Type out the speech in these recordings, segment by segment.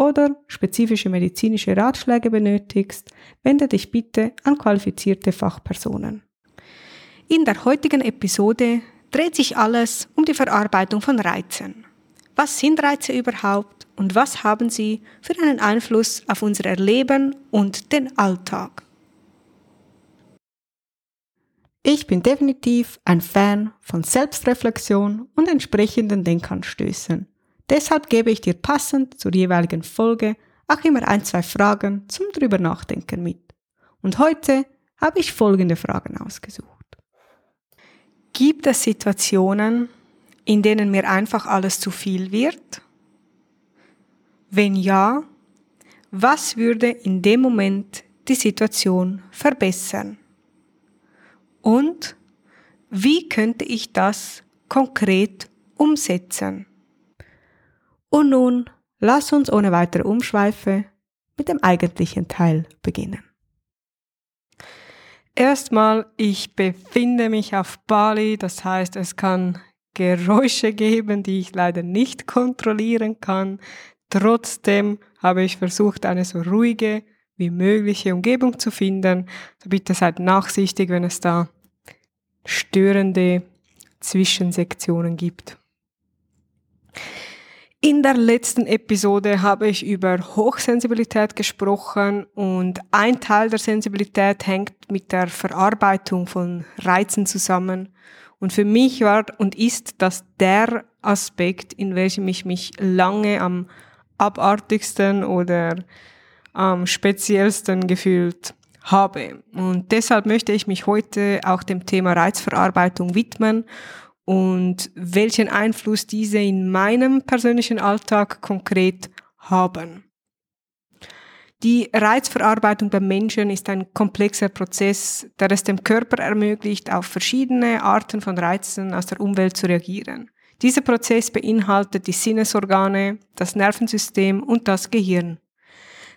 oder spezifische medizinische Ratschläge benötigst, wende dich bitte an qualifizierte Fachpersonen. In der heutigen Episode dreht sich alles um die Verarbeitung von Reizen. Was sind Reize überhaupt und was haben sie für einen Einfluss auf unser Erleben und den Alltag? Ich bin definitiv ein Fan von Selbstreflexion und entsprechenden Denkanstößen. Deshalb gebe ich dir passend zur jeweiligen Folge auch immer ein, zwei Fragen zum drüber nachdenken mit. Und heute habe ich folgende Fragen ausgesucht. Gibt es Situationen, in denen mir einfach alles zu viel wird? Wenn ja, was würde in dem Moment die Situation verbessern? Und wie könnte ich das konkret umsetzen? Und nun lass uns ohne weitere Umschweife mit dem eigentlichen Teil beginnen. Erstmal, ich befinde mich auf Bali, das heißt, es kann Geräusche geben, die ich leider nicht kontrollieren kann. Trotzdem habe ich versucht, eine so ruhige wie mögliche Umgebung zu finden. So bitte seid nachsichtig, wenn es da störende Zwischensektionen gibt. In der letzten Episode habe ich über Hochsensibilität gesprochen und ein Teil der Sensibilität hängt mit der Verarbeitung von Reizen zusammen. Und für mich war und ist das der Aspekt, in welchem ich mich lange am abartigsten oder am speziellsten gefühlt habe. Und deshalb möchte ich mich heute auch dem Thema Reizverarbeitung widmen und welchen Einfluss diese in meinem persönlichen Alltag konkret haben. Die Reizverarbeitung beim Menschen ist ein komplexer Prozess, der es dem Körper ermöglicht, auf verschiedene Arten von Reizen aus der Umwelt zu reagieren. Dieser Prozess beinhaltet die Sinnesorgane, das Nervensystem und das Gehirn.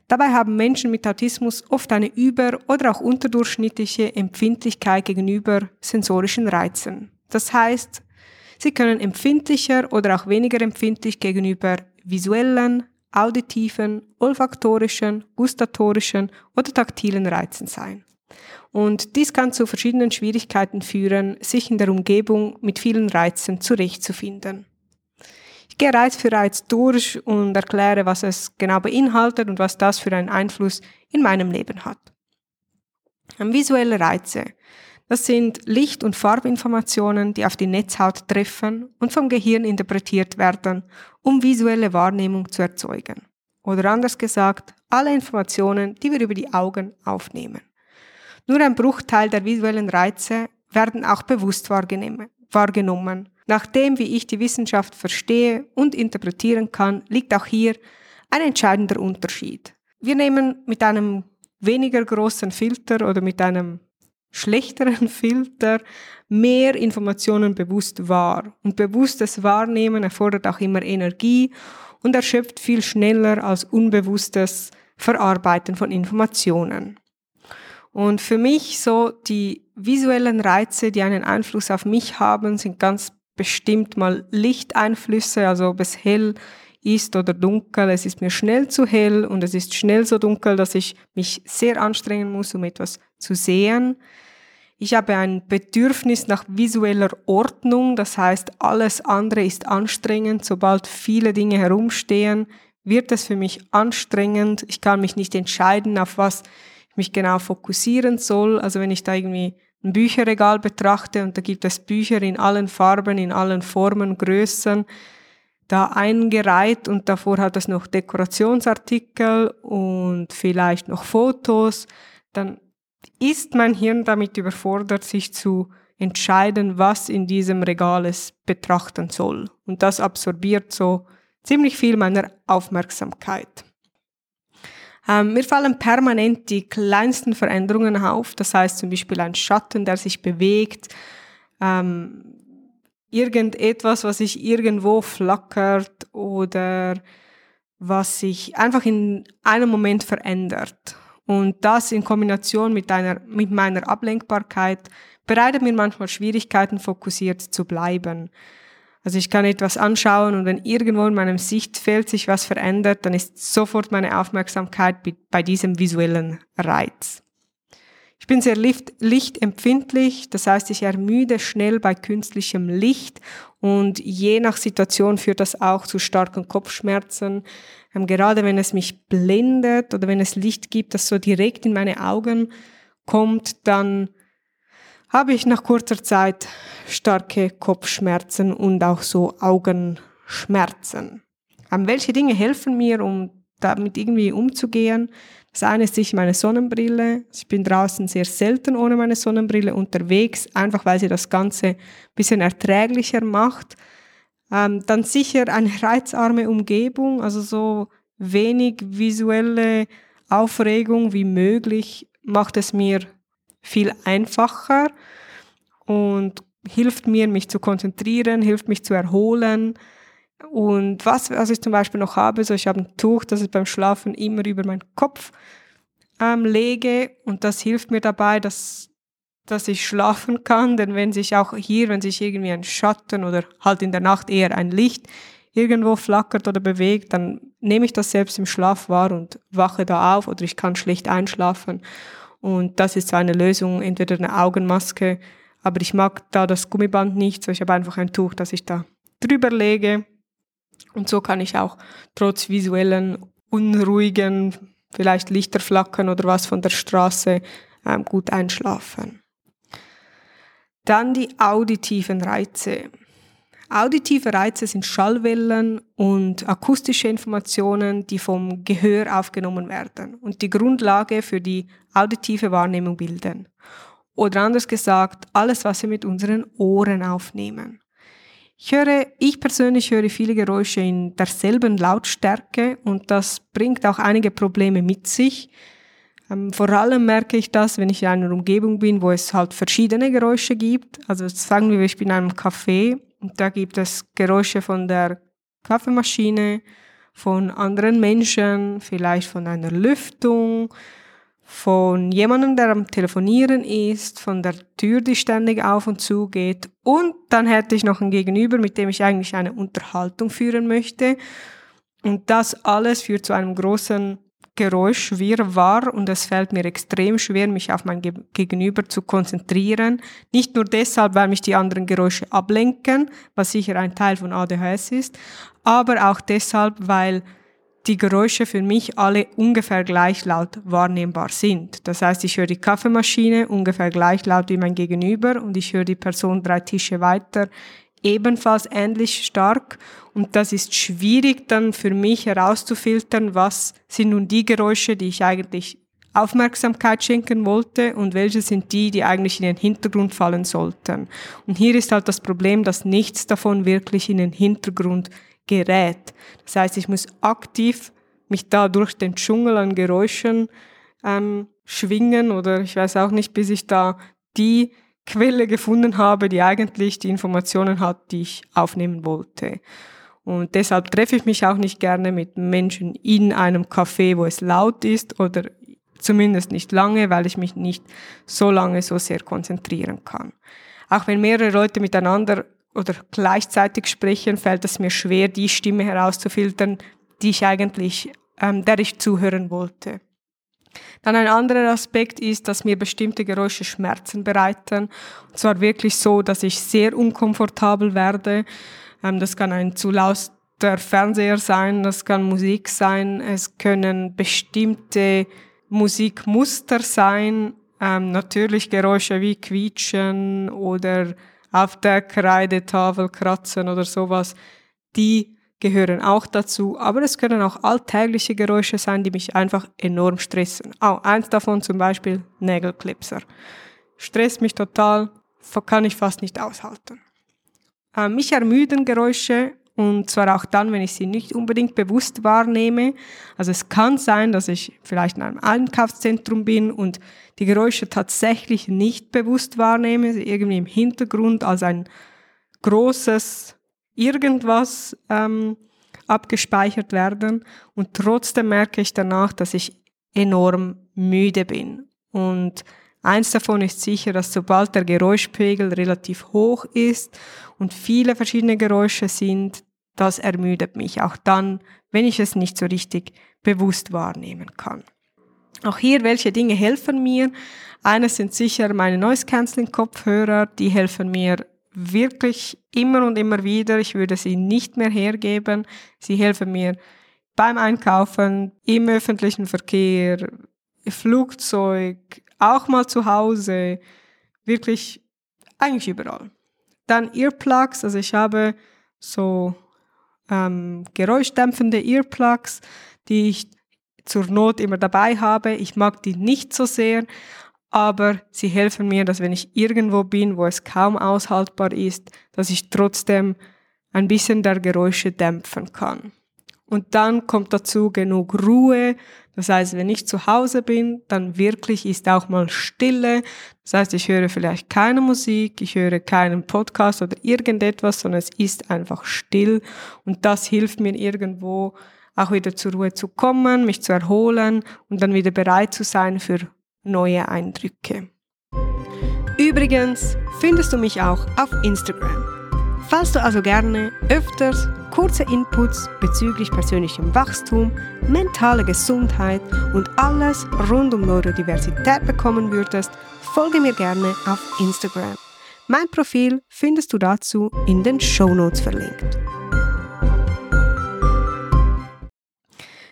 Dabei haben Menschen mit Autismus oft eine über- oder auch unterdurchschnittliche Empfindlichkeit gegenüber sensorischen Reizen. Das heißt, sie können empfindlicher oder auch weniger empfindlich gegenüber visuellen, auditiven, olfaktorischen, gustatorischen oder taktilen Reizen sein. Und dies kann zu verschiedenen Schwierigkeiten führen, sich in der Umgebung mit vielen Reizen zurechtzufinden. Ich gehe Reiz für Reiz durch und erkläre, was es genau beinhaltet und was das für einen Einfluss in meinem Leben hat. Visuelle Reize. Das sind Licht- und Farbinformationen, die auf die Netzhaut treffen und vom Gehirn interpretiert werden, um visuelle Wahrnehmung zu erzeugen. Oder anders gesagt, alle Informationen, die wir über die Augen aufnehmen. Nur ein Bruchteil der visuellen Reize werden auch bewusst wahrgenommen. Nach dem, wie ich die Wissenschaft verstehe und interpretieren kann, liegt auch hier ein entscheidender Unterschied. Wir nehmen mit einem weniger großen Filter oder mit einem schlechteren Filter mehr Informationen bewusst wahr. Und bewusstes Wahrnehmen erfordert auch immer Energie und erschöpft viel schneller als unbewusstes Verarbeiten von Informationen. Und für mich so die visuellen Reize, die einen Einfluss auf mich haben, sind ganz bestimmt mal Lichteinflüsse, also ob es hell ist oder dunkel. Es ist mir schnell zu hell und es ist schnell so dunkel, dass ich mich sehr anstrengen muss, um etwas zu sehen. Ich habe ein Bedürfnis nach visueller Ordnung, das heißt, alles andere ist anstrengend. Sobald viele Dinge herumstehen, wird es für mich anstrengend. Ich kann mich nicht entscheiden, auf was ich mich genau fokussieren soll. Also wenn ich da irgendwie ein Bücherregal betrachte und da gibt es Bücher in allen Farben, in allen Formen, Größen, da eingereiht und davor hat es noch Dekorationsartikel und vielleicht noch Fotos, dann ist mein Hirn damit überfordert, sich zu entscheiden, was in diesem Regal es betrachten soll. Und das absorbiert so ziemlich viel meiner Aufmerksamkeit. Ähm, mir fallen permanent die kleinsten Veränderungen auf, das heißt zum Beispiel ein Schatten, der sich bewegt, ähm, irgendetwas, was sich irgendwo flackert oder was sich einfach in einem Moment verändert. Und das in Kombination mit, einer, mit meiner Ablenkbarkeit bereitet mir manchmal Schwierigkeiten, fokussiert zu bleiben. Also ich kann etwas anschauen und wenn irgendwo in meinem Sichtfeld sich was verändert, dann ist sofort meine Aufmerksamkeit bei diesem visuellen Reiz. Ich bin sehr lichtempfindlich, das heißt, ich ermüde schnell bei künstlichem Licht und je nach Situation führt das auch zu starken Kopfschmerzen. Ähm, gerade wenn es mich blendet oder wenn es Licht gibt, das so direkt in meine Augen kommt, dann habe ich nach kurzer Zeit starke Kopfschmerzen und auch so Augenschmerzen. Ähm, welche Dinge helfen mir, um damit irgendwie umzugehen? Das eine ist sicher meine Sonnenbrille. Ich bin draußen sehr selten ohne meine Sonnenbrille unterwegs, einfach weil sie das Ganze ein bisschen erträglicher macht. Ähm, dann sicher eine reizarme Umgebung, also so wenig visuelle Aufregung wie möglich macht es mir viel einfacher und hilft mir, mich zu konzentrieren, hilft mich zu erholen. Und was, was ich zum Beispiel noch habe, so ich habe ein Tuch, das ich beim Schlafen immer über meinen Kopf ähm, lege. Und das hilft mir dabei, dass, dass ich schlafen kann, denn wenn sich auch hier, wenn sich irgendwie ein Schatten oder halt in der Nacht eher ein Licht irgendwo flackert oder bewegt, dann nehme ich das selbst im Schlaf wahr und wache da auf oder ich kann schlecht einschlafen. Und das ist so eine Lösung, entweder eine Augenmaske, aber ich mag da das Gummiband nicht, so ich habe einfach ein Tuch, das ich da drüber lege und so kann ich auch trotz visuellen, unruhigen, vielleicht Lichter flackern oder was von der Straße ähm, gut einschlafen. Dann die auditiven Reize. Auditive Reize sind Schallwellen und akustische Informationen, die vom Gehör aufgenommen werden und die Grundlage für die auditive Wahrnehmung bilden. Oder anders gesagt, alles, was wir mit unseren Ohren aufnehmen. Ich höre, ich persönlich höre viele Geräusche in derselben Lautstärke und das bringt auch einige Probleme mit sich. Ähm, vor allem merke ich das, wenn ich in einer Umgebung bin, wo es halt verschiedene Geräusche gibt. Also sagen wir, ich bin in einem Café und da gibt es Geräusche von der Kaffeemaschine, von anderen Menschen, vielleicht von einer Lüftung, von jemandem, der am Telefonieren ist, von der Tür, die ständig auf und zu geht. Und dann hätte ich noch ein Gegenüber, mit dem ich eigentlich eine Unterhaltung führen möchte. Und das alles führt zu einem großen Geräusch Wirrwarr und es fällt mir extrem schwer, mich auf mein Gegenüber zu konzentrieren. Nicht nur deshalb, weil mich die anderen Geräusche ablenken, was sicher ein Teil von ADHS ist, aber auch deshalb, weil die Geräusche für mich alle ungefähr gleich laut wahrnehmbar sind. Das heißt, ich höre die Kaffeemaschine ungefähr gleich laut wie mein Gegenüber und ich höre die Person drei Tische weiter ebenfalls ähnlich stark. Und das ist schwierig dann für mich herauszufiltern, was sind nun die Geräusche, die ich eigentlich Aufmerksamkeit schenken wollte und welche sind die, die eigentlich in den Hintergrund fallen sollten. Und hier ist halt das Problem, dass nichts davon wirklich in den Hintergrund gerät. Das heißt, ich muss aktiv mich da durch den Dschungel an Geräuschen ähm, schwingen oder ich weiß auch nicht, bis ich da die Quelle gefunden habe, die eigentlich die Informationen hat, die ich aufnehmen wollte. Und deshalb treffe ich mich auch nicht gerne mit Menschen in einem Café, wo es laut ist oder zumindest nicht lange, weil ich mich nicht so lange so sehr konzentrieren kann. Auch wenn mehrere Leute miteinander oder gleichzeitig sprechen, fällt es mir schwer, die Stimme herauszufiltern, die ich eigentlich, ähm, der ich zuhören wollte. Dann ein anderer Aspekt ist, dass mir bestimmte Geräusche Schmerzen bereiten. Und zwar wirklich so, dass ich sehr unkomfortabel werde. Ähm, das kann ein zu lauter Fernseher sein, das kann Musik sein, es können bestimmte Musikmuster sein, ähm, natürlich Geräusche wie Quietschen oder auf der Kreidetafel kratzen oder sowas, die gehören auch dazu, aber es können auch alltägliche Geräusche sein, die mich einfach enorm stressen. Auch oh, eins davon zum Beispiel Nägelklipser. Stresst mich total, kann ich fast nicht aushalten. Äh, mich ermüden Geräusche und zwar auch dann, wenn ich sie nicht unbedingt bewusst wahrnehme. Also es kann sein, dass ich vielleicht in einem Einkaufszentrum bin und die Geräusche tatsächlich nicht bewusst wahrnehme, sie irgendwie im Hintergrund als ein großes irgendwas ähm, abgespeichert werden und trotzdem merke ich danach, dass ich enorm müde bin. Und eins davon ist sicher, dass sobald der Geräuschpegel relativ hoch ist und viele verschiedene Geräusche sind, das ermüdet mich, auch dann, wenn ich es nicht so richtig bewusst wahrnehmen kann. Auch hier, welche Dinge helfen mir? Eines sind sicher meine Noise Cancelling Kopfhörer, die helfen mir wirklich immer und immer wieder. Ich würde sie nicht mehr hergeben. Sie helfen mir beim Einkaufen, im öffentlichen Verkehr, Flugzeug, auch mal zu Hause, wirklich eigentlich überall. Dann Earplugs, also ich habe so ähm, geräuschdämpfende Earplugs, die ich zur Not immer dabei habe. Ich mag die nicht so sehr, aber sie helfen mir, dass wenn ich irgendwo bin, wo es kaum aushaltbar ist, dass ich trotzdem ein bisschen der Geräusche dämpfen kann. Und dann kommt dazu genug Ruhe. Das heißt, wenn ich zu Hause bin, dann wirklich ist auch mal Stille. Das heißt, ich höre vielleicht keine Musik, ich höre keinen Podcast oder irgendetwas, sondern es ist einfach still. Und das hilft mir irgendwo auch wieder zur Ruhe zu kommen, mich zu erholen und dann wieder bereit zu sein für neue Eindrücke. Übrigens findest du mich auch auf Instagram. Falls du also gerne öfters kurze Inputs bezüglich persönlichem Wachstum, mentale Gesundheit und alles rund um Neurodiversität bekommen würdest, folge mir gerne auf Instagram. Mein Profil findest du dazu in den Show Notes verlinkt.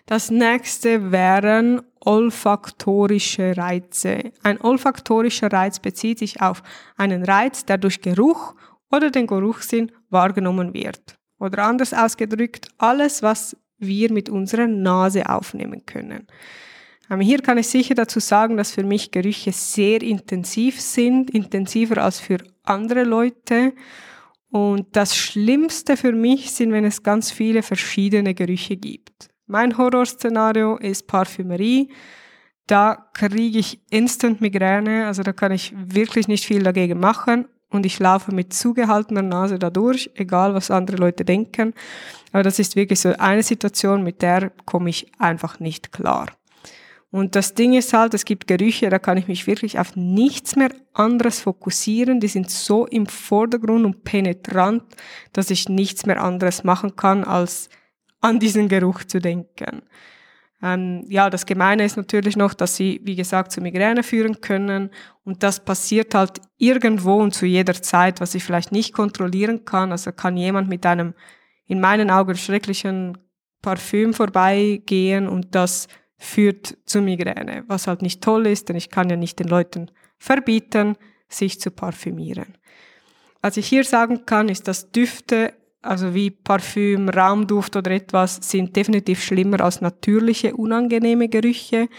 Das nächste wären olfaktorische Reize. Ein olfaktorischer Reiz bezieht sich auf einen Reiz, der durch Geruch oder den Geruchssinn wahrgenommen wird. Oder anders ausgedrückt, alles, was wir mit unserer Nase aufnehmen können. Ähm, hier kann ich sicher dazu sagen, dass für mich Gerüche sehr intensiv sind, intensiver als für andere Leute. Und das Schlimmste für mich sind, wenn es ganz viele verschiedene Gerüche gibt. Mein Horrorszenario ist Parfümerie. Da kriege ich Instant Migräne, also da kann ich wirklich nicht viel dagegen machen und ich laufe mit zugehaltener Nase da durch, egal was andere Leute denken. Aber das ist wirklich so eine Situation, mit der komme ich einfach nicht klar. Und das Ding ist halt, es gibt Gerüche, da kann ich mich wirklich auf nichts mehr anderes fokussieren. Die sind so im Vordergrund und penetrant, dass ich nichts mehr anderes machen kann, als an diesen Geruch zu denken. Ähm, ja, das Gemeine ist natürlich noch, dass sie, wie gesagt, zu Migräne führen können. Und das passiert halt irgendwo und zu jeder Zeit, was ich vielleicht nicht kontrollieren kann. Also kann jemand mit einem, in meinen Augen, schrecklichen Parfüm vorbeigehen und das führt zu Migräne, was halt nicht toll ist, denn ich kann ja nicht den Leuten verbieten, sich zu parfümieren. Was ich hier sagen kann, ist, dass Düfte also wie Parfüm, Raumduft oder etwas, sind definitiv schlimmer als natürliche unangenehme Gerüche.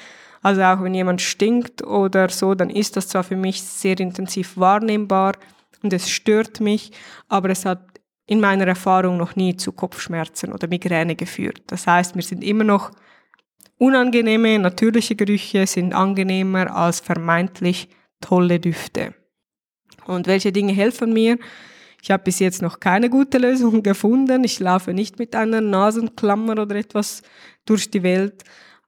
Also auch wenn jemand stinkt oder so, dann ist das zwar für mich sehr intensiv wahrnehmbar und es stört mich, aber es hat in meiner Erfahrung noch nie zu Kopfschmerzen oder Migräne geführt. Das heißt, mir sind immer noch unangenehme, natürliche Gerüche sind angenehmer als vermeintlich tolle Düfte. Und welche Dinge helfen mir? Ich habe bis jetzt noch keine gute Lösung gefunden. Ich laufe nicht mit einer Nasenklammer oder etwas durch die Welt.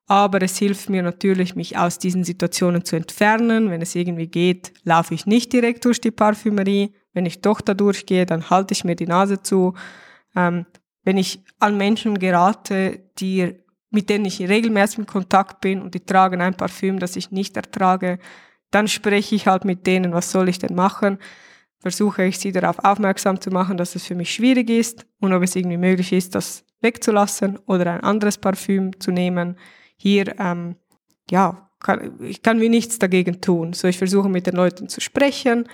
Aber es hilft mir natürlich, mich aus diesen Situationen zu entfernen. Wenn es irgendwie geht, laufe ich nicht direkt durch die Parfümerie. Wenn ich doch da durchgehe, dann halte ich mir die Nase zu. Ähm, wenn ich an Menschen gerate, die, mit denen ich regelmäßig in Kontakt bin und die tragen ein Parfüm, das ich nicht ertrage, dann spreche ich halt mit denen, was soll ich denn machen? Versuche ich sie darauf aufmerksam zu machen, dass es für mich schwierig ist und ob es irgendwie möglich ist, das wegzulassen oder ein anderes Parfüm zu nehmen. Hier, ähm, ja, kann, ich kann wie nichts dagegen tun. So, ich versuche mit den Leuten zu sprechen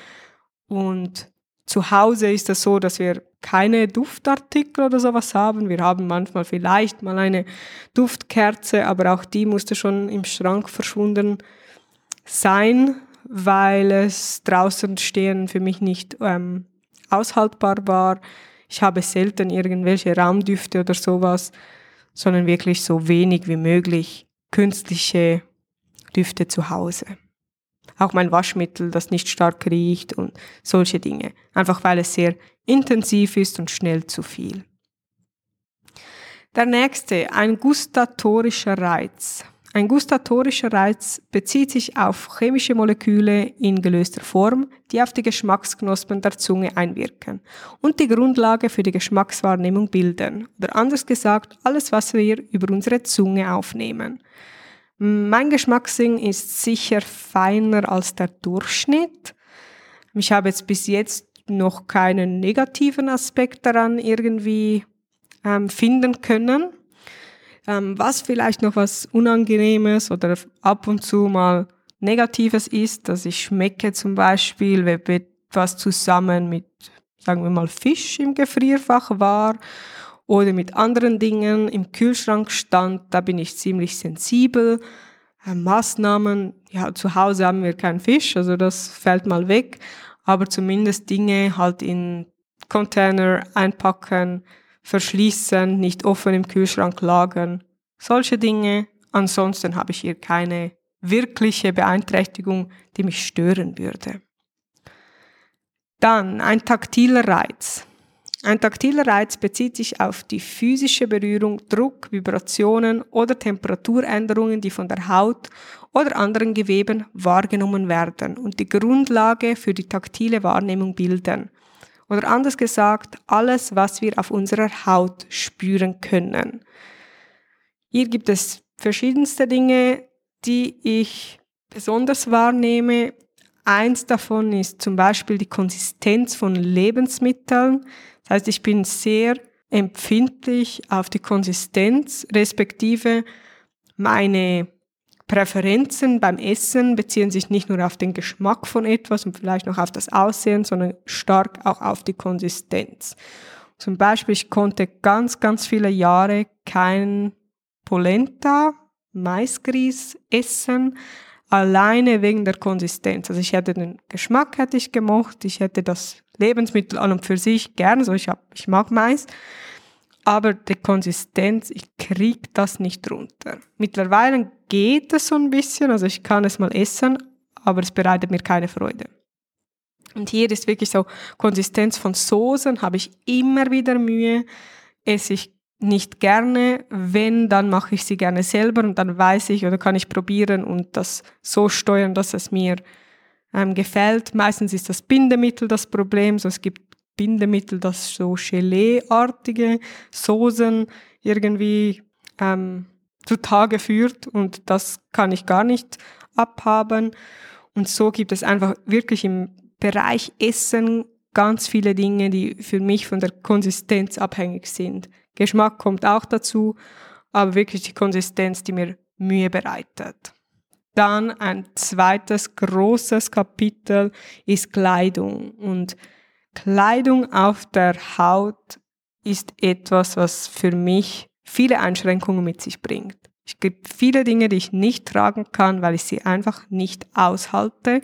und zu Hause ist es so, dass wir keine Duftartikel oder sowas haben. Wir haben manchmal vielleicht mal eine Duftkerze, aber auch die musste schon im Schrank verschwunden sein, weil es draußen stehen für mich nicht ähm, aushaltbar war. Ich habe selten irgendwelche Raumdüfte oder sowas, sondern wirklich so wenig wie möglich künstliche Düfte zu Hause. Auch mein Waschmittel, das nicht stark riecht und solche Dinge. Einfach weil es sehr intensiv ist und schnell zu viel. Der nächste, ein gustatorischer Reiz. Ein gustatorischer Reiz bezieht sich auf chemische Moleküle in gelöster Form, die auf die Geschmacksknospen der Zunge einwirken und die Grundlage für die Geschmackswahrnehmung bilden. Oder anders gesagt, alles, was wir über unsere Zunge aufnehmen. Mein Geschmackssinn ist sicher feiner als der Durchschnitt. Ich habe jetzt bis jetzt noch keinen negativen Aspekt daran irgendwie ähm, finden können. Ähm, was vielleicht noch was Unangenehmes oder ab und zu mal Negatives ist, dass ich schmecke zum Beispiel, wenn etwas zusammen mit, sagen wir mal, Fisch im Gefrierfach war oder mit anderen Dingen im Kühlschrank stand, da bin ich ziemlich sensibel. Äh, Maßnahmen, ja, zu Hause haben wir keinen Fisch, also das fällt mal weg, aber zumindest Dinge halt in Container einpacken, verschließen, nicht offen im Kühlschrank lagern, solche Dinge. Ansonsten habe ich hier keine wirkliche Beeinträchtigung, die mich stören würde. Dann ein taktiler Reiz. Ein taktiler Reiz bezieht sich auf die physische Berührung, Druck, Vibrationen oder Temperaturänderungen, die von der Haut oder anderen Geweben wahrgenommen werden und die Grundlage für die taktile Wahrnehmung bilden. Oder anders gesagt, alles, was wir auf unserer Haut spüren können. Hier gibt es verschiedenste Dinge, die ich besonders wahrnehme. Eins davon ist zum Beispiel die Konsistenz von Lebensmitteln. Das heißt, ich bin sehr empfindlich auf die Konsistenz, respektive meine Präferenzen beim Essen beziehen sich nicht nur auf den Geschmack von etwas und vielleicht noch auf das Aussehen, sondern stark auch auf die Konsistenz. Zum Beispiel, ich konnte ganz, ganz viele Jahre kein Polenta, Maisgrieß essen, alleine wegen der Konsistenz. Also ich hätte den Geschmack hätte ich gemocht, ich hätte das Lebensmittel an und für sich gern, so ich, hab, ich mag Mais, aber die Konsistenz, ich krieg das nicht runter. Mittlerweile geht es so ein bisschen, also ich kann es mal essen, aber es bereitet mir keine Freude. Und hier ist wirklich so Konsistenz von Soßen, habe ich immer wieder Mühe, esse ich nicht gerne, wenn, dann mache ich sie gerne selber und dann weiß ich oder kann ich probieren und das so steuern, dass es mir ähm, gefällt. Meistens ist das Bindemittel das Problem, so es gibt Bindemittel, das so Gelee-artige Soßen irgendwie ähm, zutage führt und das kann ich gar nicht abhaben. Und so gibt es einfach wirklich im Bereich Essen ganz viele Dinge, die für mich von der Konsistenz abhängig sind. Geschmack kommt auch dazu, aber wirklich die Konsistenz, die mir Mühe bereitet. Dann ein zweites großes Kapitel ist Kleidung und Kleidung auf der Haut ist etwas, was für mich viele Einschränkungen mit sich bringt. Es gibt viele Dinge, die ich nicht tragen kann, weil ich sie einfach nicht aushalte,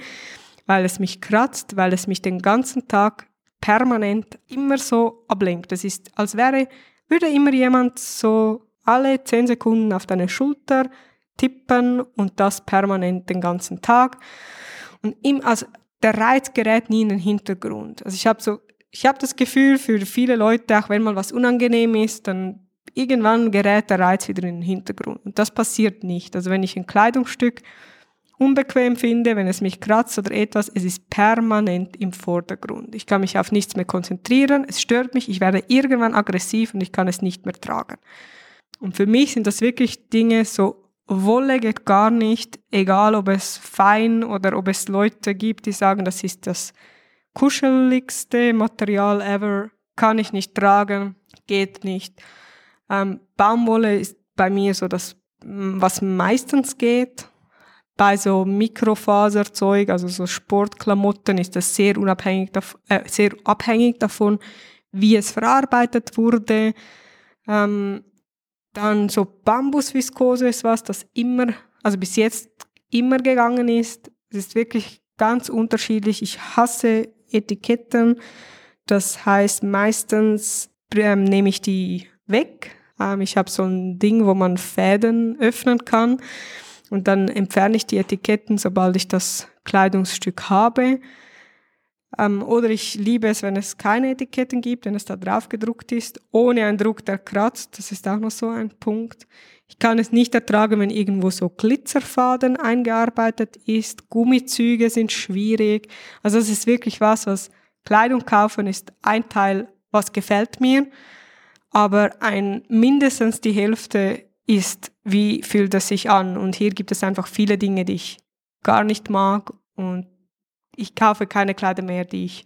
weil es mich kratzt, weil es mich den ganzen Tag permanent immer so ablenkt. Es ist, als wäre, würde immer jemand so alle zehn Sekunden auf deine Schulter tippen und das permanent den ganzen Tag. Und im, also der Reiz gerät nie in den Hintergrund. Also ich habe so, ich habe das Gefühl, für viele Leute, auch wenn mal was unangenehm ist, dann irgendwann gerät der Reiz wieder in den Hintergrund. Und das passiert nicht. Also wenn ich ein Kleidungsstück unbequem finde, wenn es mich kratzt oder etwas, es ist permanent im Vordergrund. Ich kann mich auf nichts mehr konzentrieren, es stört mich, ich werde irgendwann aggressiv und ich kann es nicht mehr tragen. Und für mich sind das wirklich Dinge, so Wolle geht gar nicht, egal ob es fein oder ob es Leute gibt, die sagen, das ist das kuscheligste Material ever, kann ich nicht tragen, geht nicht. Ähm, Baumwolle ist bei mir so das, was meistens geht. Bei so Mikrofaserzeug, also so Sportklamotten, ist das sehr unabhängig, äh, sehr abhängig davon, wie es verarbeitet wurde. Ähm, dann so Bambusviskose ist was, das immer, also bis jetzt immer gegangen ist. Es ist wirklich ganz unterschiedlich. Ich hasse Etiketten. Das heißt, meistens ähm, nehme ich die weg. Ähm, ich habe so ein Ding, wo man Fäden öffnen kann und dann entferne ich die Etiketten, sobald ich das Kleidungsstück habe. Ähm, oder ich liebe es, wenn es keine Etiketten gibt, wenn es da drauf gedruckt ist, ohne einen Druck, der kratzt. Das ist auch noch so ein Punkt. Ich kann es nicht ertragen, wenn irgendwo so Glitzerfaden eingearbeitet ist. Gummizüge sind schwierig. Also es ist wirklich was, was Kleidung kaufen ist ein Teil, was gefällt mir aber ein mindestens die Hälfte ist, wie fühlt es sich an. Und hier gibt es einfach viele Dinge, die ich gar nicht mag und ich kaufe keine Kleider mehr, die ich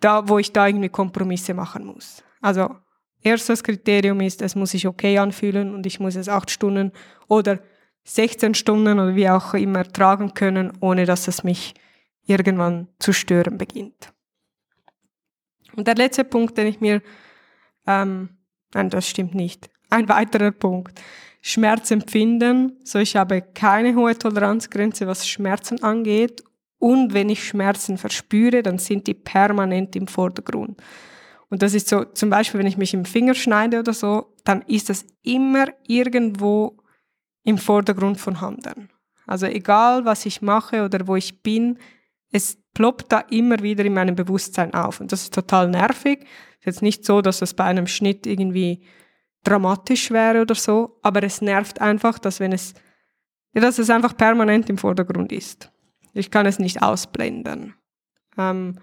da, wo ich da irgendwie Kompromisse machen muss. Also erstes Kriterium ist, es muss sich okay anfühlen und ich muss es acht Stunden oder 16 Stunden oder wie auch immer tragen können, ohne dass es mich irgendwann zu stören beginnt. Und der letzte Punkt, den ich mir ähm, nein, das stimmt nicht. Ein weiterer Punkt. Schmerzempfinden. So, ich habe keine hohe Toleranzgrenze, was Schmerzen angeht. Und wenn ich Schmerzen verspüre, dann sind die permanent im Vordergrund. Und das ist so, zum Beispiel, wenn ich mich im Finger schneide oder so, dann ist das immer irgendwo im Vordergrund von Handen. Also egal, was ich mache oder wo ich bin, es ploppt da immer wieder in meinem Bewusstsein auf. Und das ist total nervig. Ist jetzt nicht so, dass es bei einem Schnitt irgendwie dramatisch wäre oder so, aber es nervt einfach, dass wenn es, dass es einfach permanent im Vordergrund ist. Ich kann es nicht ausblenden. Ähm,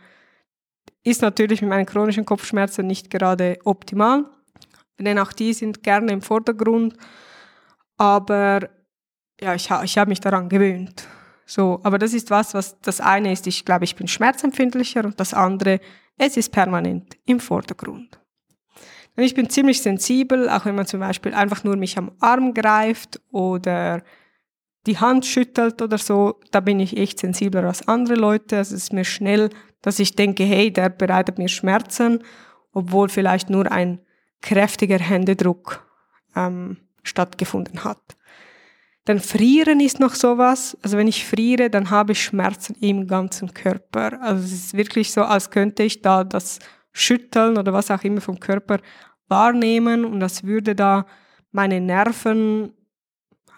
ist natürlich mit meinen chronischen Kopfschmerzen nicht gerade optimal, denn auch die sind gerne im Vordergrund, aber ja, ich, ich habe mich daran gewöhnt. So, aber das ist was, was das eine ist, ich glaube, ich bin schmerzempfindlicher und das andere, es ist permanent im Vordergrund. Und ich bin ziemlich sensibel, auch wenn man zum Beispiel einfach nur mich am Arm greift oder die Hand schüttelt oder so, da bin ich echt sensibler als andere Leute. Also es ist mir schnell, dass ich denke, hey, der bereitet mir Schmerzen, obwohl vielleicht nur ein kräftiger Händedruck ähm, stattgefunden hat. Dann Frieren ist noch sowas. Also wenn ich friere, dann habe ich Schmerzen im ganzen Körper. Also es ist wirklich so, als könnte ich da das Schütteln oder was auch immer vom Körper wahrnehmen und als würde da meine Nerven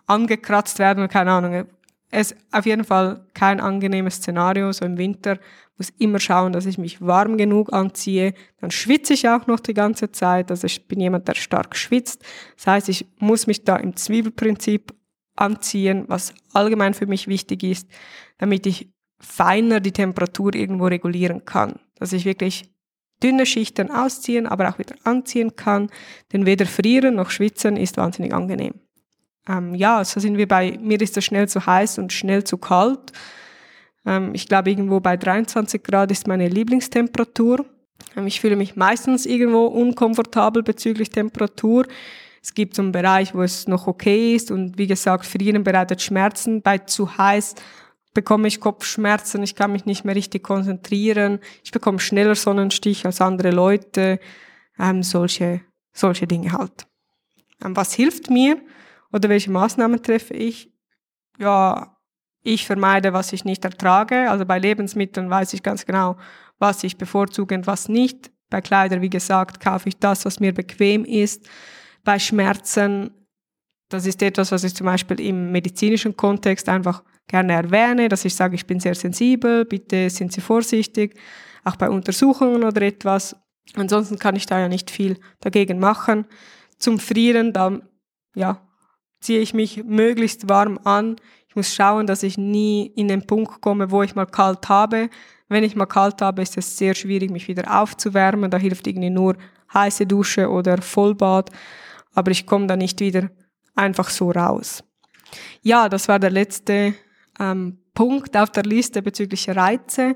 angekratzt werden, keine Ahnung. Es ist auf jeden Fall kein angenehmes Szenario. So im Winter muss immer schauen, dass ich mich warm genug anziehe. Dann schwitze ich auch noch die ganze Zeit. Also ich bin jemand, der stark schwitzt. Das heißt, ich muss mich da im Zwiebelprinzip anziehen, was allgemein für mich wichtig ist, damit ich feiner die Temperatur irgendwo regulieren kann. Dass ich wirklich dünne Schichten ausziehen, aber auch wieder anziehen kann. Denn weder frieren noch schwitzen ist wahnsinnig angenehm. Ähm, ja, so sind wir bei, mir ist es schnell zu heiß und schnell zu kalt. Ähm, ich glaube, irgendwo bei 23 Grad ist meine Lieblingstemperatur. Ähm, ich fühle mich meistens irgendwo unkomfortabel bezüglich Temperatur. Es gibt so einen Bereich, wo es noch okay ist und wie gesagt, Frieren bereitet Schmerzen. Bei zu heiß bekomme ich Kopfschmerzen, ich kann mich nicht mehr richtig konzentrieren, ich bekomme schneller Sonnenstich als andere Leute, ähm, solche, solche Dinge halt. Ähm, was hilft mir Oder welche Maßnahmen treffe ich? Ja, ich vermeide, was ich nicht ertrage. Also bei Lebensmitteln weiß ich ganz genau, was ich bevorzuge und was nicht. Bei Kleidern, wie gesagt, kaufe ich das, was mir bequem ist. Bei Schmerzen, das ist etwas, was ich zum Beispiel im medizinischen Kontext einfach gerne erwähne, dass ich sage, ich bin sehr sensibel, bitte sind Sie vorsichtig, auch bei Untersuchungen oder etwas. Ansonsten kann ich da ja nicht viel dagegen machen. Zum Frieren, da ja, ziehe ich mich möglichst warm an. Ich muss schauen, dass ich nie in den Punkt komme, wo ich mal kalt habe. Wenn ich mal kalt habe, ist es sehr schwierig, mich wieder aufzuwärmen. Da hilft irgendwie nur heiße Dusche oder Vollbad. Aber ich komme da nicht wieder einfach so raus. Ja, das war der letzte ähm, Punkt auf der Liste bezüglich Reize.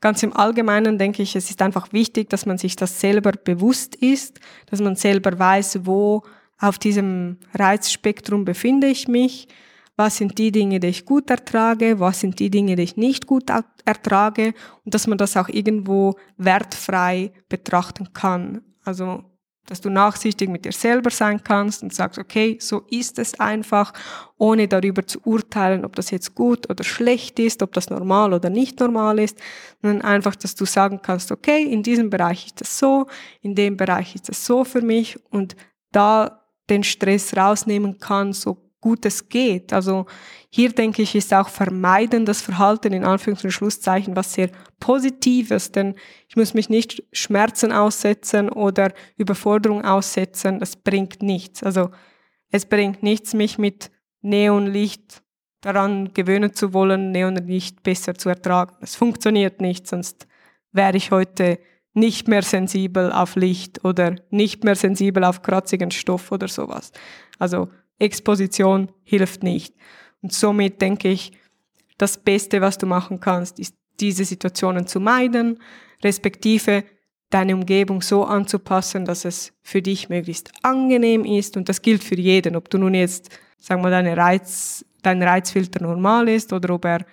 Ganz im Allgemeinen denke ich, es ist einfach wichtig, dass man sich das selber bewusst ist, dass man selber weiß, wo auf diesem Reizspektrum befinde ich mich, was sind die Dinge, die ich gut ertrage, was sind die Dinge, die ich nicht gut ertrage? Und dass man das auch irgendwo wertfrei betrachten kann. Also dass du nachsichtig mit dir selber sein kannst und sagst, okay, so ist es einfach, ohne darüber zu urteilen, ob das jetzt gut oder schlecht ist, ob das normal oder nicht normal ist, sondern einfach, dass du sagen kannst, okay, in diesem Bereich ist es so, in dem Bereich ist es so für mich und da den Stress rausnehmen kann, so gut es geht. Also hier denke ich, ist auch vermeidendes Verhalten in Anführungs- und Schlusszeichen was sehr Positives, denn ich muss mich nicht Schmerzen aussetzen oder Überforderung aussetzen. Das bringt nichts. Also es bringt nichts, mich mit Neonlicht daran gewöhnen zu wollen, Neonlicht besser zu ertragen. Es funktioniert nicht, sonst wäre ich heute nicht mehr sensibel auf Licht oder nicht mehr sensibel auf kratzigen Stoff oder sowas. Also Exposition hilft nicht. Und somit denke ich, das Beste, was du machen kannst, ist diese Situationen zu meiden, respektive deine Umgebung so anzupassen, dass es für dich möglichst angenehm ist. Und das gilt für jeden, ob du nun jetzt, sagen wir, deine Reiz, dein Reizfilter normal ist oder ob er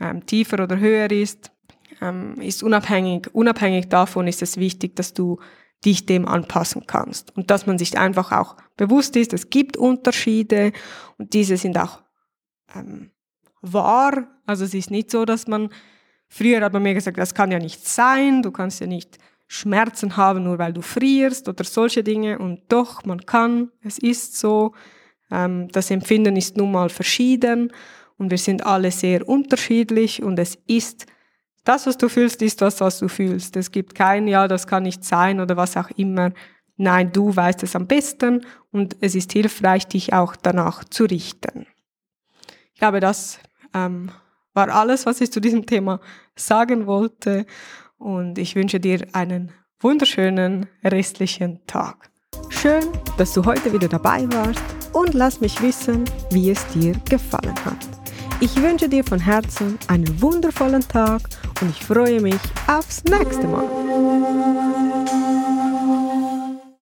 ähm, tiefer oder höher ist, ähm, ist unabhängig. Unabhängig davon ist es wichtig, dass du dich dem anpassen kannst. Und dass man sich einfach auch bewusst ist, es gibt Unterschiede und diese sind auch ähm, wahr. Also es ist nicht so, dass man, früher hat man mir gesagt, das kann ja nicht sein, du kannst ja nicht Schmerzen haben, nur weil du frierst oder solche Dinge. Und doch, man kann, es ist so. Ähm, das Empfinden ist nun mal verschieden und wir sind alle sehr unterschiedlich und es ist das, was du fühlst, ist das, was du fühlst. Es gibt kein Ja, das kann nicht sein oder was auch immer. Nein, du weißt es am besten und es ist hilfreich, dich auch danach zu richten. Ich glaube, das ähm, war alles, was ich zu diesem Thema sagen wollte und ich wünsche dir einen wunderschönen restlichen Tag. Schön, dass du heute wieder dabei warst und lass mich wissen, wie es dir gefallen hat. Ich wünsche dir von Herzen einen wundervollen Tag und ich freue mich aufs nächste Mal.